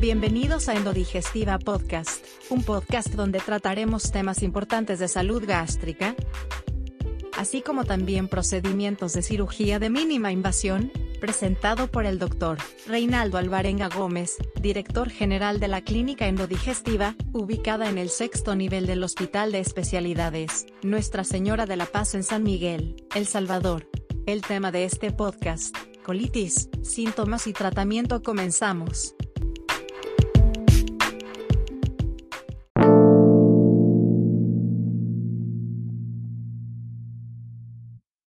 Bienvenidos a Endodigestiva Podcast, un podcast donde trataremos temas importantes de salud gástrica, así como también procedimientos de cirugía de mínima invasión, presentado por el doctor Reinaldo Alvarenga Gómez, director general de la Clínica Endodigestiva, ubicada en el sexto nivel del Hospital de Especialidades, Nuestra Señora de la Paz en San Miguel, El Salvador. El tema de este podcast, colitis, síntomas y tratamiento comenzamos.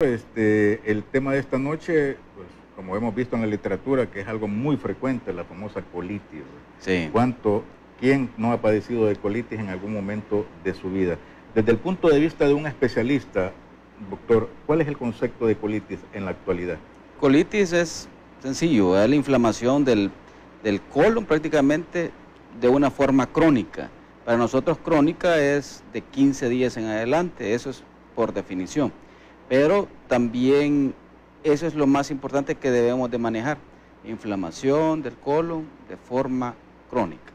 Este, el tema de esta noche, pues, como hemos visto en la literatura, que es algo muy frecuente, la famosa colitis. Sí. ¿Cuánto, quién no ha padecido de colitis en algún momento de su vida? Desde el punto de vista de un especialista, doctor, ¿cuál es el concepto de colitis en la actualidad? Colitis es sencillo, es la inflamación del, del colon prácticamente de una forma crónica. Para nosotros crónica es de 15 días en adelante, eso es por definición. Pero también eso es lo más importante que debemos de manejar, inflamación del colon de forma crónica.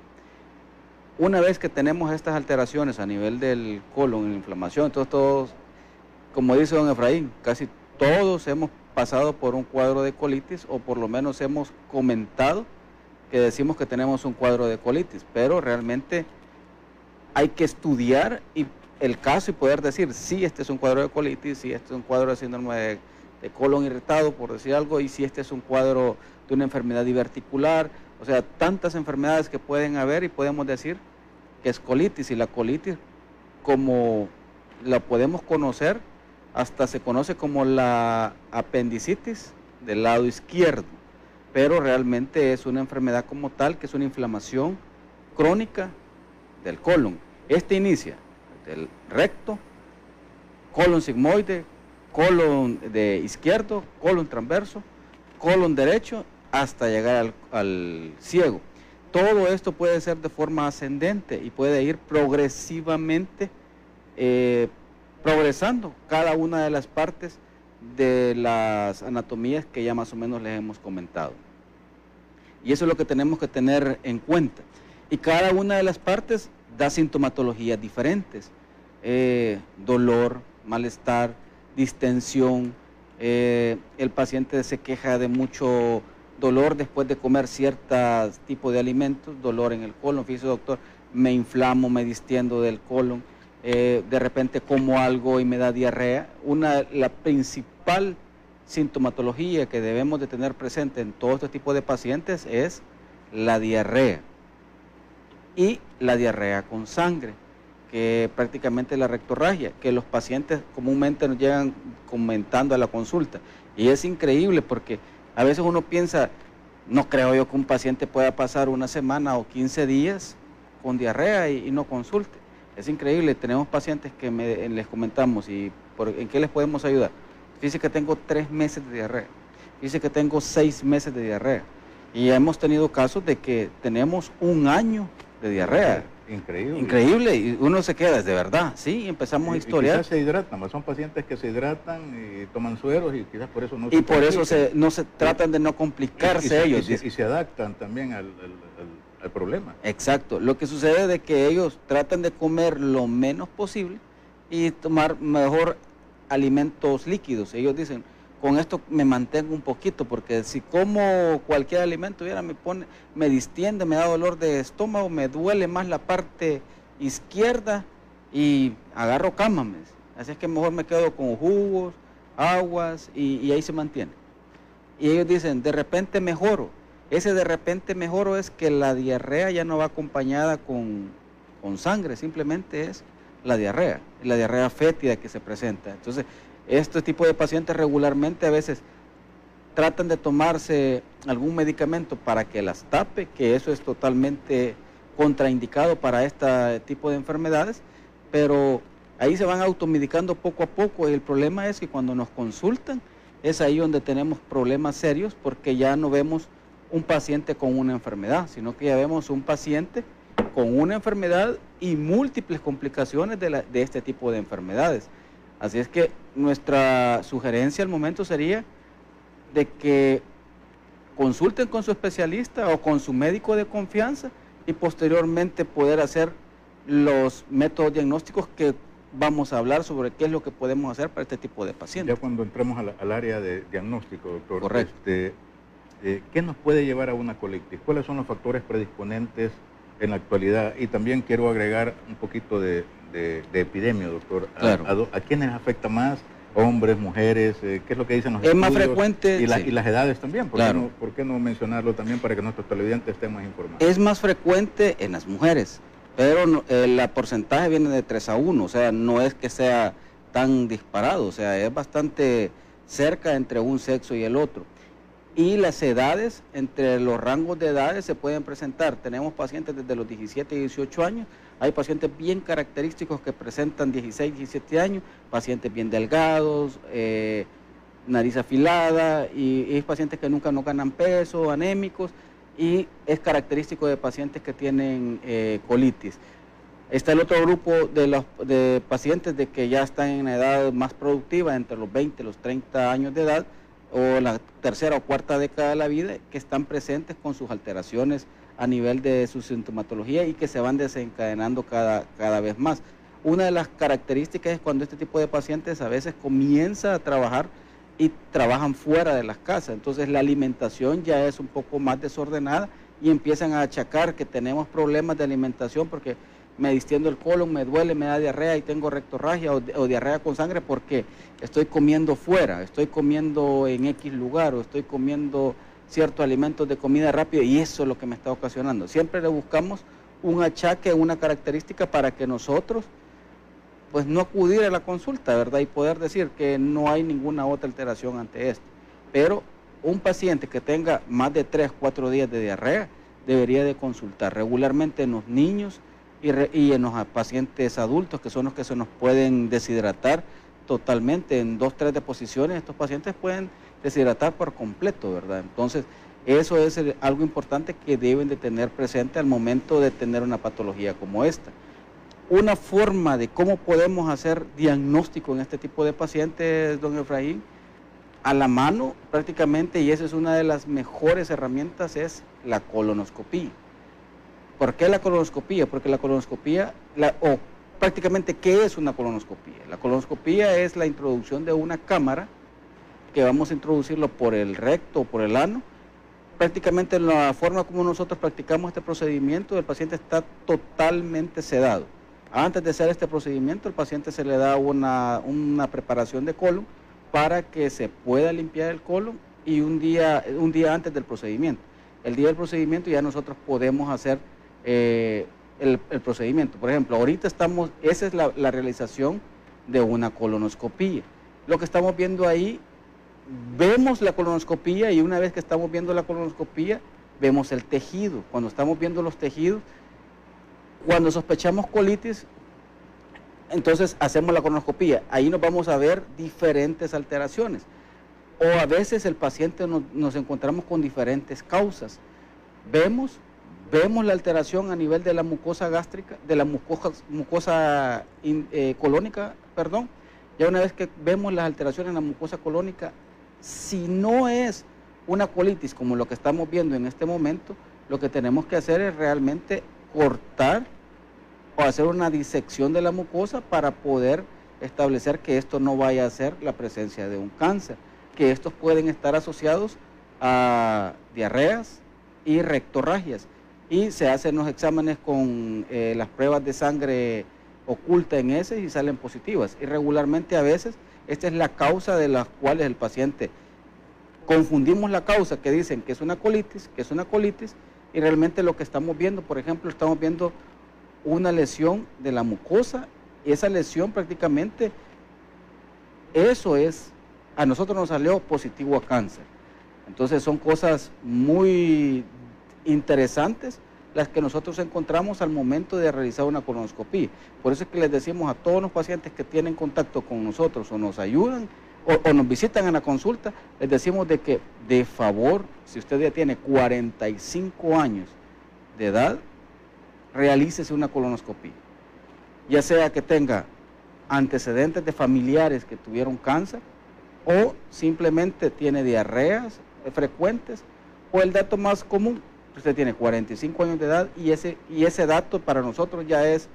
Una vez que tenemos estas alteraciones a nivel del colon, la inflamación, entonces todos, como dice don Efraín, casi todos hemos pasado por un cuadro de colitis o por lo menos hemos comentado que decimos que tenemos un cuadro de colitis, pero realmente hay que estudiar y el caso y poder decir, si este es un cuadro de colitis, si este es un cuadro de síndrome de, de, colon irritado, por decir algo, y si este es un cuadro de una enfermedad diverticular, o sea, tantas enfermedades que pueden haber y podemos decir que es colitis, y la colitis, como la podemos conocer, hasta se conoce como la apendicitis del lado izquierdo, pero realmente es una enfermedad como tal, que es una inflamación crónica del colon. Este inicia del recto, colon sigmoide, colon de izquierdo, colon transverso, colon derecho, hasta llegar al, ciego. Todo esto puede ser de forma ascendente y puede ir progresivamente eh, progresando cada una de las partes de las anatomías que ya más o menos les hemos comentado. Y eso es lo que tenemos que tener en cuenta. Y cada una de las partes da sintomatologías diferentes. Eh, dolor, malestar, distensión, eh, el paciente se queja de mucho dolor después de comer ciertos tipos de alimentos, dolor en el colon, fíjese doctor, me inflamo, me distiendo del colon, eh, de repente como algo y me da diarrea. Una, la principal sintomatología que debemos de tener presente en todo este tipo de pacientes es la diarrea y la diarrea con sangre, que prácticamente es la rectorragia, que los pacientes comúnmente nos llegan comentando a la consulta. Y es increíble porque a veces uno piensa, no creo yo que un paciente pueda pasar una semana o 15 días con diarrea y, no consulte. Es increíble, tenemos pacientes que les comentamos y en qué les podemos ayudar. Dice que tengo tres meses de diarrea, dice que tengo seis meses de diarrea. Y hemos tenido casos de que tenemos un año de diarrea. Increíble. Increíble, y uno se queda, de verdad, sí, empezamos y, a historiar. Y quizás se hidratan, son pacientes que se hidratan y toman sueros y quizás por eso no Y se por eso se, no se tratan de no complicarse y, ellos. Y se, y se adaptan también al, al, al, al, problema. Exacto, lo que sucede es que ellos tratan de comer lo menos posible y tomar mejor alimentos líquidos. Ellos dicen, con esto me mantengo un poquito, porque si como cualquier alimento, me pone, me distiende, me da dolor de estómago, me duele más la parte izquierda y agarro cámames. Así es que mejor me quedo con jugos, aguas y, y ahí se mantiene. Y ellos dicen, de repente mejoro. Ese de repente mejoro es que la diarrea ya no va acompañada con, con sangre, simplemente es la diarrea, la diarrea fétida que se presenta. Entonces, este tipo de pacientes regularmente a veces tratan de tomarse algún medicamento para que las tape, que eso es totalmente contraindicado para este tipo de enfermedades, pero ahí se van automedicando poco a poco y el problema es que cuando nos consultan es ahí donde tenemos problemas serios porque ya no vemos un paciente con una enfermedad, sino que ya vemos un paciente con una enfermedad y múltiples complicaciones de, de este tipo de enfermedades. Así es que nuestra sugerencia al momento sería de que consulten con su especialista o con su médico de confianza y posteriormente poder hacer los métodos diagnósticos que vamos a hablar sobre qué es lo que podemos hacer para este tipo de pacientes. Ya cuando entremos al, área de diagnóstico, doctor, Correcto. Este, eh, ¿qué nos puede llevar a una colitis? ¿Cuáles son los factores predisponentes en la actualidad? Y también quiero agregar un poquito de, epidemia, doctor. A, quiénes afecta más? hombres, mujeres, eh, qué es lo que dicen los Es más frecuente. Y, y, las edades también, ¿por, qué no, ¿por, qué no, mencionarlo también para que nuestros televidentes estén más informados? Es más frecuente en las mujeres, pero el porcentaje viene de 3 a 1, o sea, no es que sea tan disparado, o sea, es bastante cerca entre un sexo y el otro. Y las edades, entre los rangos de edades se pueden presentar. Tenemos pacientes desde los 17 y 18 años, hay pacientes bien característicos que presentan 16, 17 años, pacientes bien delgados, eh, nariz afilada, y, pacientes que nunca no ganan peso, anémicos, y es característico de pacientes que tienen eh, colitis. Está el otro grupo de, los, de pacientes de que ya están en edad más productiva, entre los 20 y los 30 años de edad, o la tercera o cuarta década de la vida, que están presentes con sus alteraciones a nivel de su sintomatología y que se van desencadenando cada, cada vez más. Una de las características es cuando este tipo de pacientes a veces comienza a trabajar y trabajan fuera de las casas. Entonces la alimentación ya es un poco más desordenada y empiezan a achacar que tenemos problemas de alimentación porque me distiendo el colon, me duele, me da diarrea y tengo rectorragia o, diarrea con sangre porque estoy comiendo fuera, estoy comiendo en X lugar o estoy comiendo ciertos alimentos de comida rápida y eso es lo que me está ocasionando. Siempre le buscamos un achaque, una característica para que nosotros pues no acudir a la consulta, ¿verdad? Y poder decir que no hay ninguna otra alteración ante esto. Pero un paciente que tenga más de 3, 4 días de diarrea debería de consultar regularmente en los niños y, en los pacientes adultos, que son los que se nos pueden deshidratar totalmente en dos, tres deposiciones. Estos pacientes pueden deshidratar por completo, ¿verdad? Entonces, eso es algo importante que deben de tener presente al momento de tener una patología como esta una forma de cómo podemos hacer diagnóstico en este tipo de pacientes, don Efraín, a la mano prácticamente, y esa es una de las mejores herramientas, es la colonoscopía. ¿Por qué la colonoscopía? Porque la colonoscopía, o prácticamente, ¿qué es una colonoscopía? La colonoscopía es la introducción de una cámara que vamos a introducirlo por el recto o por el ano. Prácticamente la forma como nosotros practicamos este procedimiento, el paciente está totalmente sedado antes de hacer este procedimiento, el paciente se le da una, preparación de colon para que se pueda limpiar el colon y un día, un día antes del procedimiento. El día del procedimiento ya nosotros podemos hacer eh, el, procedimiento. Por ejemplo, ahorita estamos, esa es la, la realización de una colonoscopía. Lo que estamos viendo ahí, vemos la colonoscopía y una vez que estamos viendo la colonoscopía, vemos el tejido. Cuando estamos viendo los tejidos, cuando sospechamos colitis, entonces hacemos la colonoscopía. Ahí nos vamos a ver diferentes alteraciones. O a veces el paciente nos, encontramos con diferentes causas. Vemos, vemos la alteración a nivel de la mucosa gástrica, de la mucosa, mucosa eh, colónica, perdón. Ya una vez que vemos las alteraciones en la mucosa colónica, si no es una colitis como lo que estamos viendo en este momento, lo que tenemos que hacer es realmente cortar o hacer una disección de la mucosa para poder establecer que esto no vaya a ser la presencia de un cáncer, que estos pueden estar asociados a diarreas y rectorragias. Y se hacen los exámenes con eh, las pruebas de sangre oculta en ese y salen positivas. Y a veces esta es la causa de las cuales el paciente confundimos la causa que dicen que es una colitis, que es una colitis, y realmente lo que estamos viendo, por ejemplo, estamos viendo una lesión de la mucosa y esa lesión prácticamente, eso es, a nosotros nos salió positivo a cáncer. Entonces son cosas muy interesantes las que nosotros encontramos al momento de realizar una colonoscopía. Por eso es que les decimos a todos los pacientes que tienen contacto con nosotros o nos ayudan o, nos visitan en la consulta, les decimos de que de favor, si usted ya tiene 45 años de edad, realícese una colonoscopía. Ya sea que tenga antecedentes de familiares que tuvieron cáncer o simplemente tiene diarreas frecuentes O el dato más común, usted tiene 45 años de edad y ese, y ese dato para nosotros ya es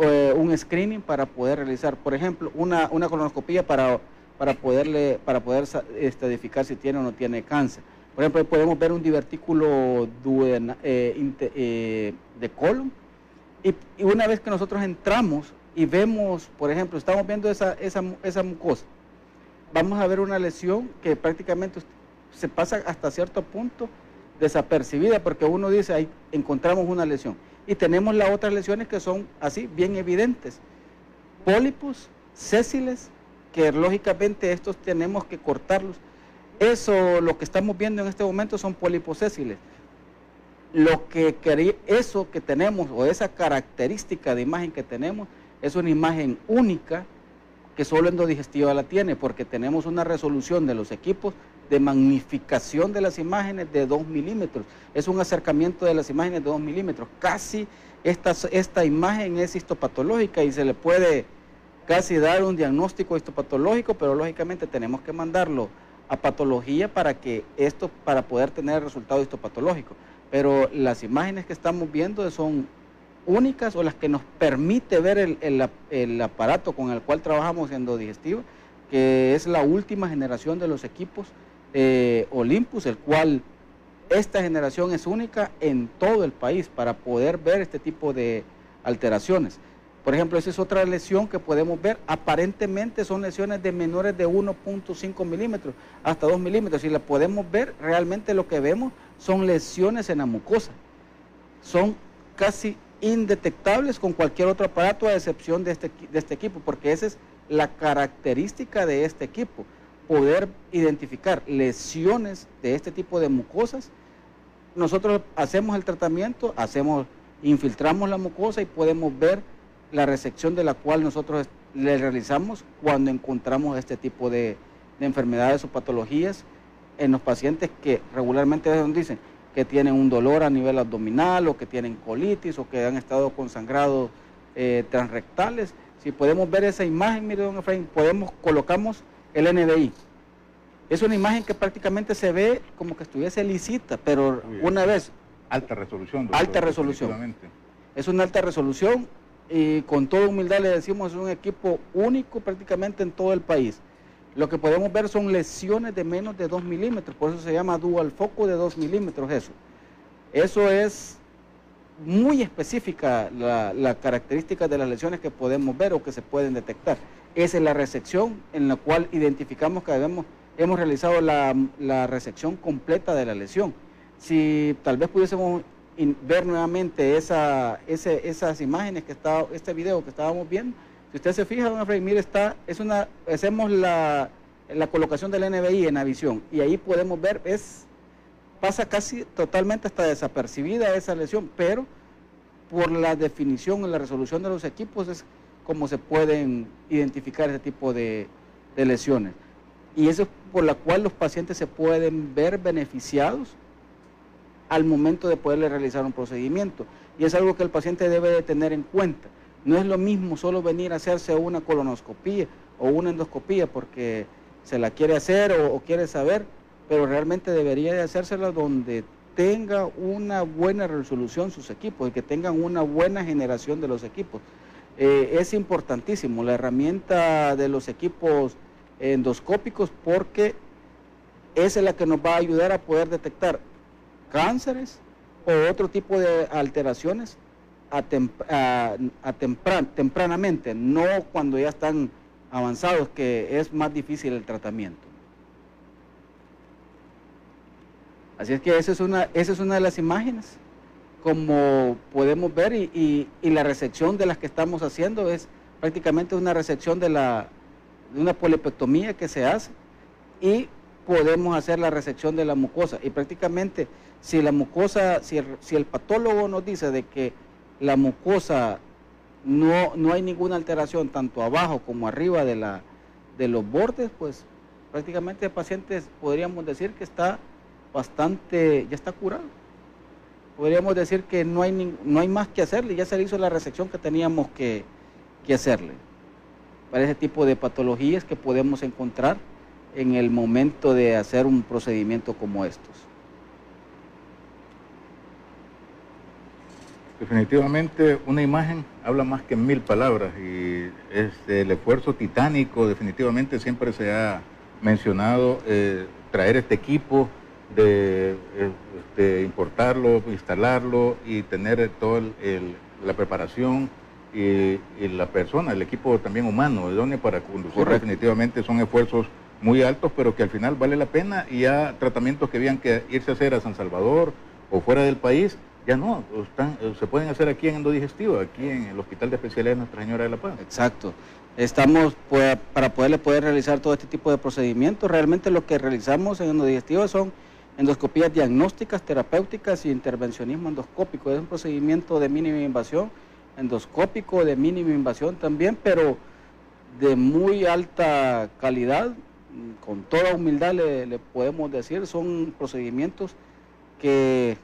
eh, un screening para poder realizar, por ejemplo, una, una colonoscopia para, para, poderle, para poder estadificar si tiene o no tiene cáncer. Por ejemplo, podemos ver un divertículo eh, eh, de colon y, una vez que nosotros entramos y vemos, por ejemplo, estamos viendo esa, esa, esa mucosa, vamos a ver una lesión que prácticamente se pasa hasta cierto punto desapercibida porque uno dice, ahí encontramos una lesión. Y tenemos las otras lesiones que son así, bien evidentes. Pólipos, sésiles, que lógicamente estos tenemos que cortarlos. Eso, lo que estamos viendo en este momento son pólipos sésiles. Lo que eso que tenemos o esa característica de imagen que tenemos es una imagen única que solo endodigestiva la tiene porque tenemos una resolución de los equipos de magnificación de las imágenes de 2 milímetros. Es un acercamiento de las imágenes de 2 milímetros. Casi esta, esta imagen es histopatológica y se le puede casi dar un diagnóstico histopatológico, pero lógicamente tenemos que mandarlo a patología para que esto, para poder tener el resultado histopatológico. Pero las imágenes que estamos viendo son únicas o las que nos permite ver el, el aparato con el cual trabajamos en digestivo, que es la última generación de los equipos eh, Olympus, el cual esta generación es única en todo el país para poder ver este tipo de alteraciones. Por ejemplo, esa es otra lesión que podemos ver. Aparentemente son lesiones de menores de 1.5 milímetros hasta 2 milímetros. Si la podemos ver, realmente lo que vemos son lesiones en la mucosa. Son casi indetectables con cualquier otro aparato a excepción de este, de este equipo, porque esa es la característica de este equipo poder identificar lesiones de este tipo de mucosas, nosotros hacemos el tratamiento, hacemos, infiltramos la mucosa y podemos ver la resección de la cual nosotros le realizamos cuando encontramos este tipo de, enfermedades o patologías en los pacientes que regularmente dicen que tienen un dolor a nivel abdominal o que tienen colitis o que han estado con sangrados eh, transrectales. Si podemos ver esa imagen, mire, don Efraín, podemos, colocamos el NDI. Es una imagen que prácticamente se ve como que estuviese lisita, pero una vez... Alta resolución. alta resolución. Es una alta resolución y con toda humildad le decimos es un equipo único prácticamente en todo el país. Lo que podemos ver son lesiones de menos de 2 milímetros, por eso se llama dual foco de 2 milímetros eso. Eso es muy específica la, la característica de las lesiones que podemos ver o que se pueden detectar. Esa es la resección en la cual identificamos que debemos, hemos realizado la, la resección completa de la lesión. Si tal vez pudiésemos ver nuevamente esa, esas imágenes que está, este video que estábamos viendo, si usted se fija, don Efraín, mire, está, es una, hacemos la, la colocación del NBI en la visión y ahí podemos ver, es, pasa casi totalmente hasta desapercibida esa lesión, pero por la definición y la resolución de los equipos es cómo se pueden identificar ese tipo de, lesiones. Y eso es por la cual los pacientes se pueden ver beneficiados al momento de poderle realizar un procedimiento. Y es algo que el paciente debe de tener en cuenta. No es lo mismo solo venir a hacerse una colonoscopía o una endoscopía porque se la quiere hacer o, quiere saber, pero realmente debería de hacérsela donde tenga una buena resolución sus equipos y que tengan una buena generación de los equipos. Eh, es importantísimo la herramienta de los equipos endoscópicos porque esa es la que nos va a ayudar a poder detectar cánceres o otro tipo de alteraciones a, tempranamente, no cuando ya están avanzados, que es más difícil el tratamiento. Así es que esa es una, esa es una de las imágenes como podemos ver, y, la resección de las que estamos haciendo es prácticamente una resección de, la, de una polipectomía que se hace y podemos hacer la resección de la mucosa. Y prácticamente si la mucosa, si el, patólogo nos dice de que la mucosa no, no hay ninguna alteración tanto abajo como arriba de, la, de los bordes, pues prácticamente el paciente podríamos decir que está bastante, ya está curado podríamos decir que no hay, no hay más que hacerle, ya se le hizo la resección que teníamos que, que hacerle para ese tipo de patologías que podemos encontrar en el momento de hacer un procedimiento como estos. Definitivamente una imagen habla más que mil palabras y es el esfuerzo titánico, definitivamente siempre se ha mencionado eh, traer este equipo, de, este, importarlo, instalarlo y tener toda la preparación y, la persona, el equipo también humano, idóneo para conducir. Definitivamente son esfuerzos muy altos, pero que al final vale la pena y ya tratamientos que habían que irse a hacer a San Salvador o fuera del país, ya no, están, se pueden hacer aquí en Endodigestivo, aquí en el Hospital de Especialidades Nuestra Señora de la Paz. Exacto. Estamos pues, para poderle poder realizar todo este tipo de procedimientos. Realmente lo que realizamos en Endodigestivo son endoscopías diagnósticas, terapéuticas y intervencionismo endoscópico. Es un procedimiento de mínima invasión, endoscópico de mínima invasión también, pero de muy alta calidad, con toda humildad le, podemos decir, son procedimientos que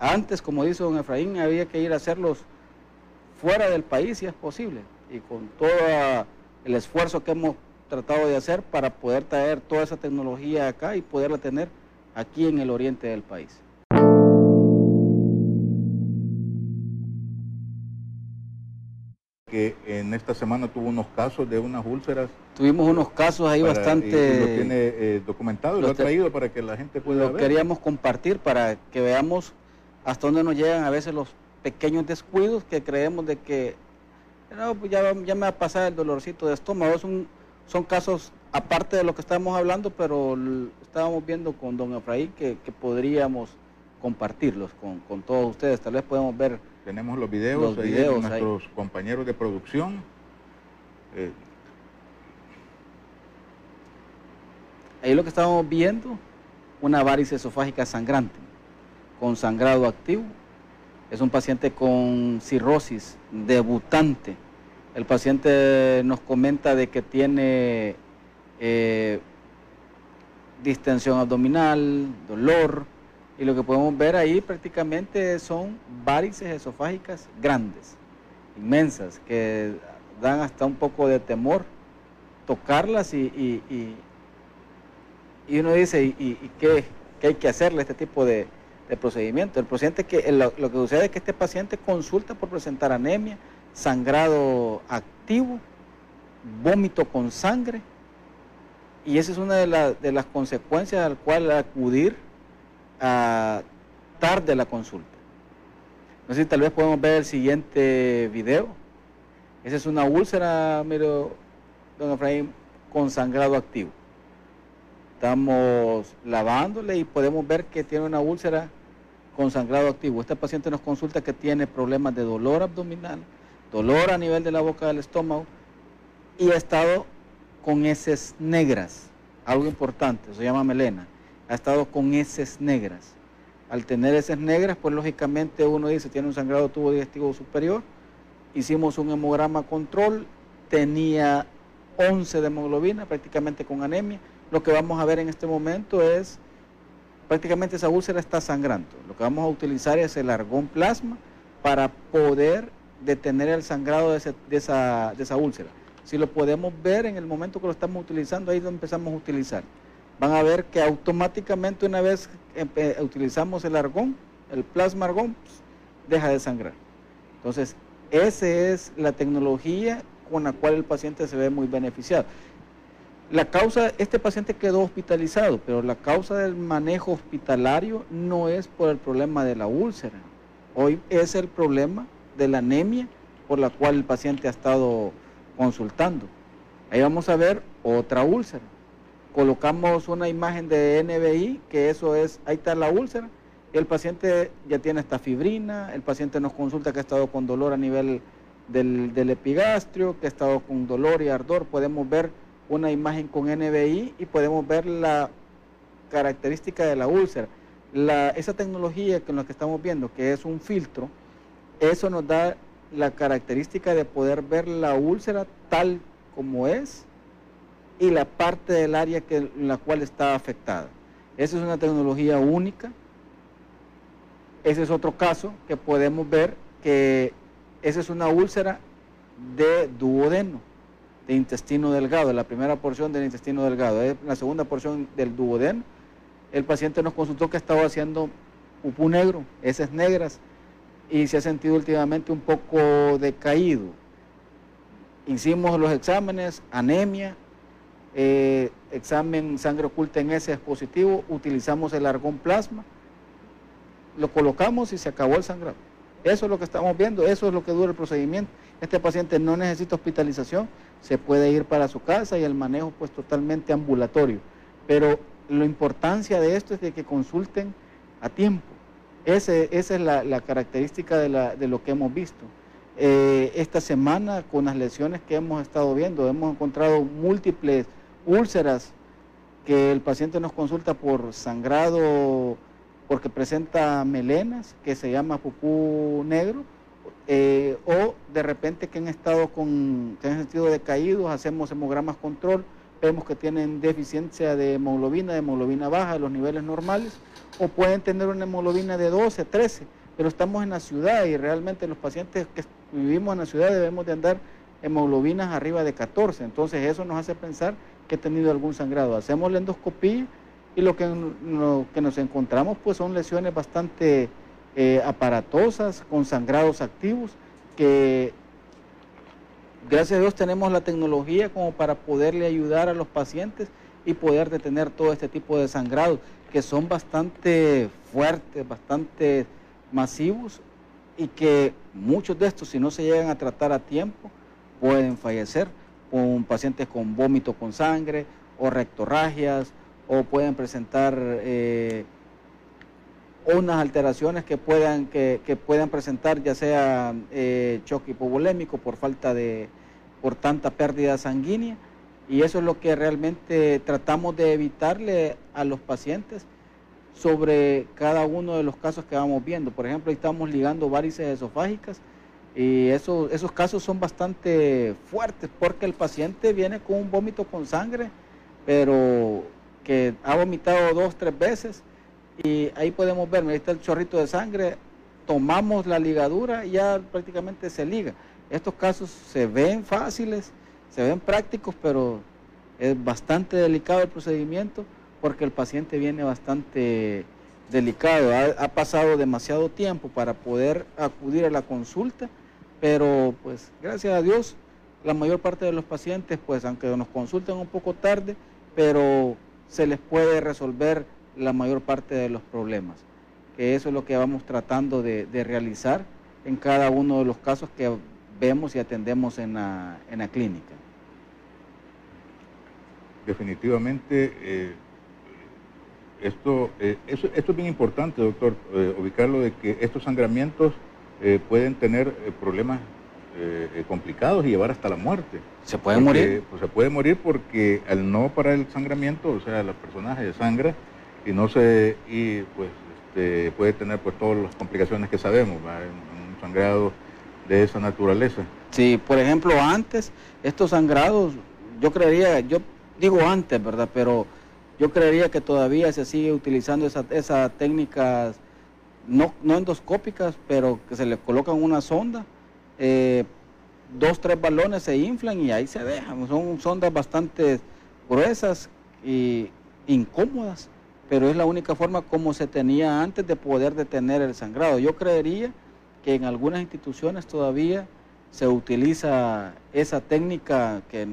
antes, como dice don Efraín, había que ir a hacerlos fuera del país si es posible y con todo el esfuerzo que hemos tratado de hacer para poder traer toda esa tecnología acá y poderla tener aquí en el oriente del país. que en esta semana tuvo unos casos de unas úlceras. Tuvimos unos casos ahí bastante... lo tiene eh, documentado y lo, ha traído para que la gente pueda lo queríamos compartir para que veamos hasta dónde nos llegan a veces los pequeños descuidos que creemos de que no, pues ya, ya me va a pasar el dolorcito de estómago. Son casos aparte de lo que estamos hablando, pero estábamos viendo con don Efraín que, podríamos compartirlos con, todos ustedes. Tal vez podemos ver. Tenemos los videos, ahí de nuestros compañeros de producción. Eh, ahí lo que estábamos viendo, una varice esofágica sangrante, con sangrado activo. Es un paciente con cirrosis debutante. El paciente nos comenta de que tiene eh, distensión abdominal, dolor, y lo que podemos ver ahí prácticamente son varices esofágicas grandes, inmensas, que dan hasta un poco de temor tocarlas y, y, uno dice, ¿y, qué, hay que hacerle a este tipo de, procedimiento? El paciente que, lo que sucede es que este paciente consulta por presentar anemia, sangrado activo, vómito con sangre, y esa es una de, las consecuencias al cual acudir a tarde la consulta. No sé si tal vez podemos ver el siguiente video. Esa es una úlcera, miro, don Efraín, con sangrado activo. Estamos lavándole y podemos ver que tiene una úlcera con sangrado activo. Este paciente nos consulta que tiene problemas de dolor abdominal, dolor a nivel de la boca del estómago y ha estado con heces negras, algo importante, se llama melena, ha estado con heces negras. Al tener heces negras, pues lógicamente uno dice, tiene un sangrado tubo digestivo superior, hicimos un hemograma control, tenía 11 de hemoglobina, prácticamente con anemia. Lo que vamos a ver en este momento es, prácticamente esa úlcera está sangrando. Lo que vamos a utilizar es el argón plasma para poder detener el sangrado de, de, esa, de esa úlcera. Si lo podemos ver en el momento que lo estamos utilizando, ahí lo empezamos a utilizar. Van a ver que automáticamente una vez utilizamos el argón, el plasma argón, pues, deja de sangrar. Entonces, esa es la tecnología con la cual el paciente se ve muy beneficiado. La causa, este paciente quedó hospitalizado, pero la causa del manejo hospitalario no es por el problema de la úlcera. Hoy es el problema de la anemia por la cual el paciente ha estado consultando. Ahí vamos a ver otra úlcera. Colocamos una imagen de NBI, que eso es, ahí está la úlcera, y el paciente ya tiene esta fibrina, el paciente nos consulta que ha estado con dolor a nivel del, epigastrio, que ha estado con dolor y ardor. Podemos ver una imagen con NBI y podemos ver la característica de la úlcera. La, esa tecnología en lo que estamos viendo, que es un filtro, eso nos da la característica de poder ver la úlcera tal como es y la parte del área que, en la cual está afectada. Esa es una tecnología única. Ese es otro caso que podemos ver que esa es una úlcera de duodeno, de intestino delgado, la primera porción del intestino delgado. La segunda porción del duodeno, el paciente nos consultó que estaba haciendo pupú negro, heces negras, y se ha sentido últimamente un poco decaído. Hicimos los exámenes, anemia, eh, examen sangre oculta en ese es positivo, utilizamos el argón plasma, lo colocamos y se acabó el sangrado. Eso es lo que estamos viendo, eso es lo que dura el procedimiento. Este paciente no necesita hospitalización, se puede ir para su casa y el manejo pues totalmente ambulatorio. Pero la importancia de esto es de que consulten a tiempo. Esa es la, característica de, lo que hemos visto. Eh, esta semana con las lesiones que hemos estado viendo, hemos encontrado múltiples úlceras que el paciente nos consulta por sangrado porque presenta melenas, que se llama pupú negro, eh, o de repente que han estado con, que han sentido decaídos, hacemos hemogramas control, vemos que tienen deficiencia de hemoglobina, de hemoglobina baja, de los niveles normales, o pueden tener una hemoglobina de 12, 13, pero estamos en la ciudad y realmente los pacientes que vivimos en la ciudad debemos de andar hemoglobinas arriba de 14, entonces eso nos hace pensar que he tenido algún sangrado. Hacemos la endoscopía y lo que, nos encontramos pues son lesiones bastante eh, aparatosas, con sangrados activos, que gracias a Dios tenemos la tecnología como para poderle ayudar a los pacientes y poder detener todo este tipo de sangrados, que son bastante fuertes, bastante masivos y que muchos de estos, si no se llegan a tratar a tiempo, pueden fallecer con pacientes con vómito con sangre o rectorragias o pueden presentar eh, unas alteraciones que puedan, que, puedan presentar ya sea eh, choque hipovolémico por falta de, por tanta pérdida sanguínea y eso es lo que realmente tratamos de evitarle a los pacientes sobre cada uno de los casos que vamos viendo. Por ejemplo, estamos ligando varices esofágicas y eso, esos casos son bastante fuertes porque el paciente viene con un vómito con sangre, pero que ha vomitado dos, tres veces y ahí podemos ver, ahí está el chorrito de sangre, tomamos la ligadura y ya prácticamente se liga. Estos casos se ven fáciles, se ven prácticos, pero es bastante delicado el procedimiento porque el paciente viene bastante delicado. Ha, ha pasado demasiado tiempo para poder acudir a la consulta pero pues gracias a Dios, la mayor parte de los pacientes, pues aunque nos consulten un poco tarde, pero se les puede resolver la mayor parte de los problemas. Que eso es lo que vamos tratando de, realizar en cada uno de los casos que vemos y atendemos en la, clínica. Definitivamente, eh, esto, eh, esto es bien importante, doctor, eh, ubicarlo de que estos sangramientos pueden tener problemas complicados y llevar hasta la muerte. ¿Se puede morir? Pues se puede morir porque al no parar el sangramiento, o sea, la persona se sangra y no se y pues este, puede tener pues todas las complicaciones que sabemos, un sangrado de esa naturaleza. Sí, por ejemplo, antes estos sangrados, yo creería, yo digo antes, ¿verdad? Pero yo creería que todavía se sigue utilizando esa, esa técnica no, no endoscópicas, pero que se le colocan una sonda, eh, dos, tres balones se inflan y ahí se dejan. Son sondas bastante gruesas y incómodas, pero es la única forma como se tenía antes de poder detener el sangrado. Yo creería que en algunas instituciones todavía se utiliza esa técnica que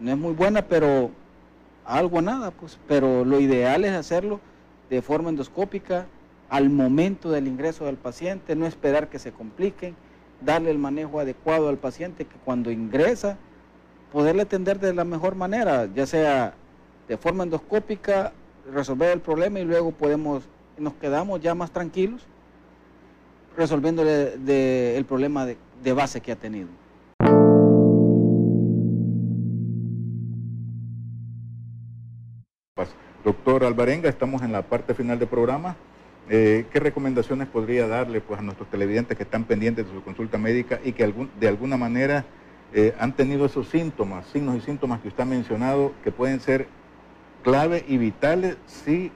no es muy buena, pero algo nada, pues, pero lo ideal es hacerlo de forma endoscópica al momento del ingreso del paciente, no esperar que se compliquen, darle el manejo adecuado al paciente que cuando ingresa, poderle atender de la mejor manera, ya sea de forma endoscópica, resolver el problema y luego podemos, nos quedamos ya más tranquilos resolviéndole el problema de, base que ha tenido. Doctor Alvarenga, estamos en la parte final del programa. Eh, ¿Qué recomendaciones podría darle pues, a nuestros televidentes que están pendientes de su consulta médica y que de alguna manera eh, han tenido esos síntomas, signos y síntomas que usted ha mencionado, que pueden ser clave y vitales si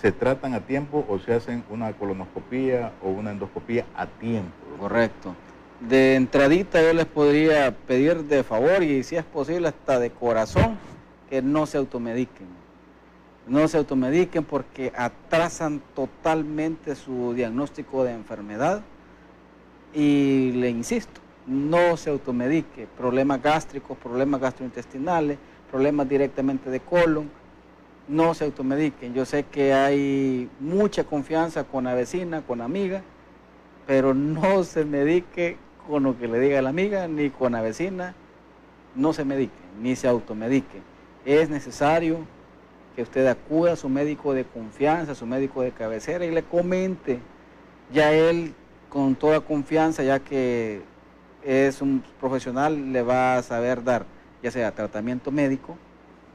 se tratan a tiempo o se hacen una colonoscopía o una endoscopía a tiempo? Correcto. De entradita yo les podría pedir de favor y si es posible hasta de corazón que no se automediquen no se automediquen porque atrasan totalmente su diagnóstico de enfermedad Y le insisto, no se automedique. Problemas gástricos, problemas gastrointestinales, problemas directamente de colon, no se automediquen. Yo sé que hay mucha confianza con la vecina, con la amiga, pero no se medique con lo que le diga la amiga, ni con la vecina, no se medique, ni se automedique. Es necesario que usted acuda a su médico de confianza, a su médico de cabecera y le comente. Ya él, con toda confianza, ya que es un profesional, le va a saber dar ya sea tratamiento médico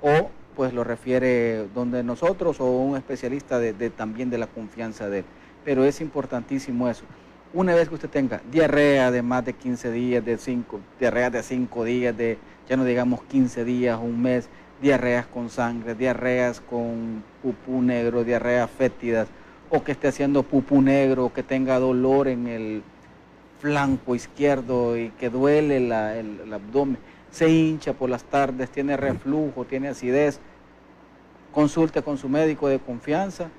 o pues lo refiere donde nosotros o un especialista de, también de la confianza de él. Pero es importantísimo eso. Una vez que usted tenga diarrea de más de 15 días, de 5, diarrea de 5 días, de ya no digamos 15 días, un mes, diarreas con sangre, diarreas con pupú negro, diarreas fétidas, o que esté haciendo pupú negro, que tenga dolor en el flanco izquierdo y que duele el abdomen se hincha por las tardes, tiene reflujo, tiene acidez, consulte con su médico de confianza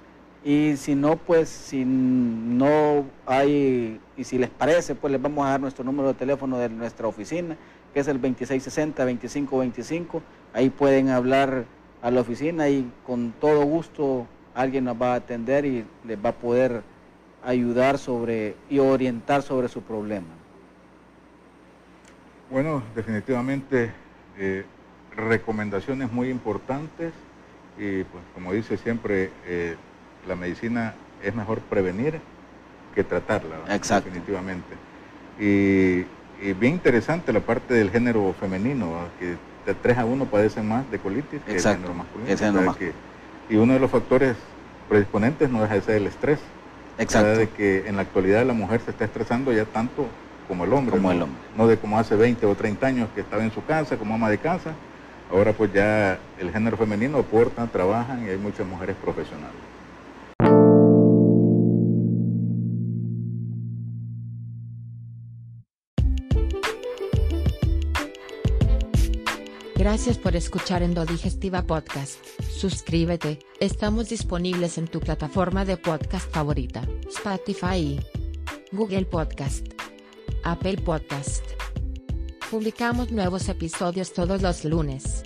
y si no, pues si no hay, y si les parece, pues les vamos a dar nuestro número de teléfono de nuestra oficina, que es el 2660-2525, ahí pueden hablar a la oficina y con todo gusto alguien nos va a atender y les va a poder ayudar sobre y orientar sobre su problema. Bueno, definitivamente eh, recomendaciones muy importantes y pues como dice siempre, eh, la medicina es mejor prevenir que tratarla, Exacto. definitivamente. Y, bien interesante la parte del género femenino, que de 3 a 1 padecen más de colitis que el género masculino. y uno de los factores predisponentes no deja de ser el estrés. Exacto. De que en la actualidad la mujer se está estresando ya tanto como el hombre. Como ¿no? el hombre. No de como hace 20 o 30 años que estaba en su casa como ama de casa. Ahora pues ya el género femenino aporta, trabajan y hay muchas mujeres profesionales. Gracias por escuchar Endodigestiva Podcast. Suscríbete, estamos disponibles en tu plataforma de podcast favorita, Spotify, Google Podcast. Apple Podcast. Publicamos nuevos episodios todos los lunes.